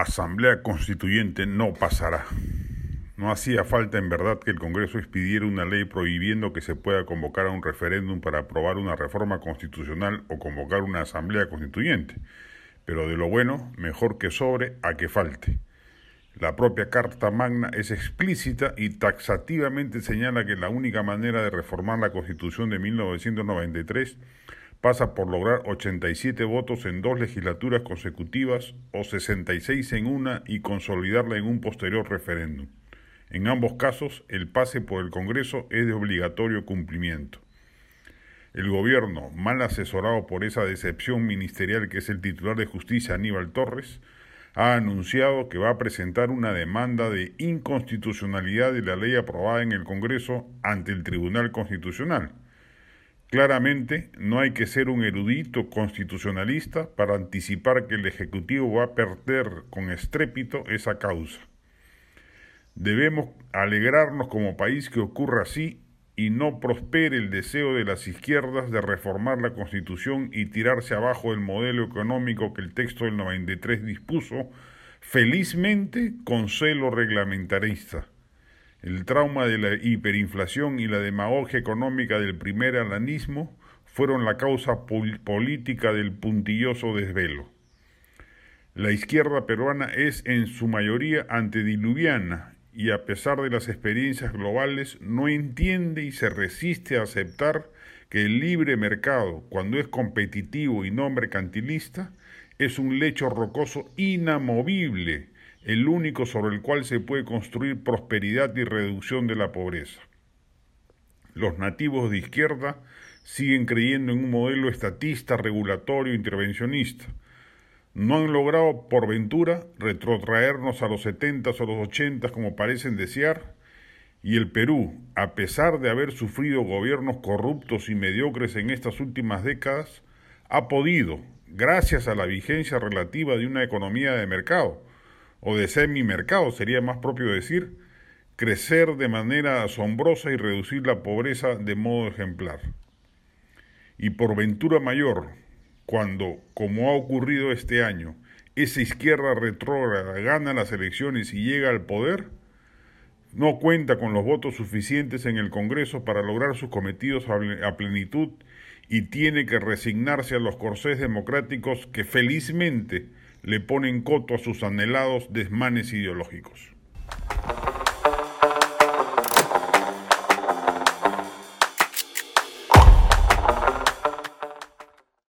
Asamblea Constituyente no pasará. No hacía falta en verdad que el Congreso expidiera una ley prohibiendo que se pueda convocar a un referéndum para aprobar una reforma constitucional o convocar una Asamblea Constituyente. Pero de lo bueno, mejor que sobre a que falte. La propia Carta Magna es explícita y taxativamente señala que la única manera de reformar la Constitución de 1993 pasa por lograr 87 votos en dos legislaturas consecutivas o 66 en una y consolidarla en un posterior referéndum. En ambos casos, el pase por el Congreso es de obligatorio cumplimiento. El gobierno, mal asesorado por esa decepción ministerial que es el titular de justicia Aníbal Torres, ha anunciado que va a presentar una demanda de inconstitucionalidad de la ley aprobada en el Congreso ante el Tribunal Constitucional Claramente, no hay que ser un erudito constitucionalista para anticipar que el Ejecutivo va a perder con estrépito esa causa. Debemos alegrarnos como país que ocurra así y no prospere el deseo de las izquierdas de reformar la Constitución y tirarse abajo el modelo económico que el texto del 93 dispuso, felizmente con celo reglamentarista. El trauma de la hiperinflación y la demagogia económica del primer alanismo fueron la causa política del puntilloso desvelo. La izquierda peruana es en su mayoría antediluviana y a pesar de las experiencias globales no entiende y se resiste a aceptar que el libre mercado, cuando es competitivo y no mercantilista, es un lecho rocoso inamovible el único sobre el cual se puede construir prosperidad y reducción de la pobreza. Los nativos de izquierda siguen creyendo en un modelo estatista, regulatorio, intervencionista. No han logrado, por ventura, retrotraernos a los 70 o los 80 como parecen desear, y el Perú, a pesar de haber sufrido gobiernos corruptos y mediocres en estas últimas décadas, ha podido, gracias a la vigencia relativa de una economía de mercado, o de semi-mercado, sería más propio decir, crecer de manera asombrosa y reducir la pobreza de modo ejemplar. Y por ventura mayor, cuando, como ha ocurrido este año, esa izquierda retrógrada gana las elecciones y llega al poder, no cuenta con los votos suficientes en el Congreso para lograr sus cometidos a plenitud y tiene que resignarse a los corsés democráticos que felizmente le ponen coto a sus anhelados desmanes ideológicos.